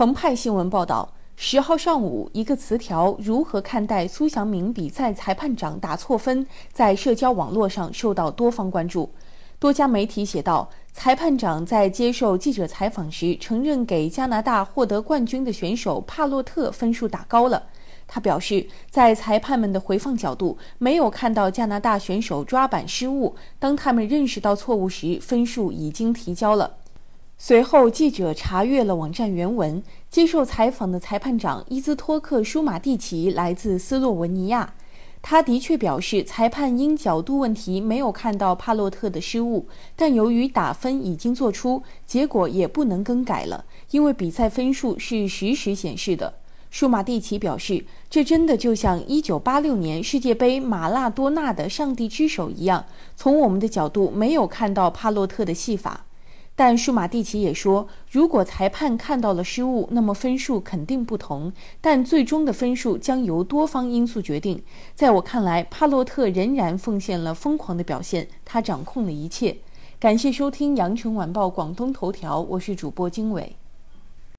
澎湃新闻报道，十号上午，一个词条“如何看待苏祥明比赛裁判长打错分”在社交网络上受到多方关注。多家媒体写道，裁判长在接受记者采访时承认，给加拿大获得冠军的选手帕洛特分数打高了。他表示，在裁判们的回放角度，没有看到加拿大选手抓板失误。当他们认识到错误时，分数已经提交了。随后，记者查阅了网站原文。接受采访的裁判长伊兹托克·舒马蒂奇来自斯洛文尼亚。他的确表示，裁判因角度问题没有看到帕洛特的失误，但由于打分已经做出，结果也不能更改了，因为比赛分数是实时显示的。舒马蒂奇表示，这真的就像1986年世界杯马拉多纳的“上帝之手”一样，从我们的角度没有看到帕洛特的戏法。但舒马蒂奇也说，如果裁判看到了失误，那么分数肯定不同。但最终的分数将由多方因素决定。在我看来，帕洛特仍然奉献了疯狂的表现，他掌控了一切。感谢收听羊城晚报广东头条，我是主播经纬。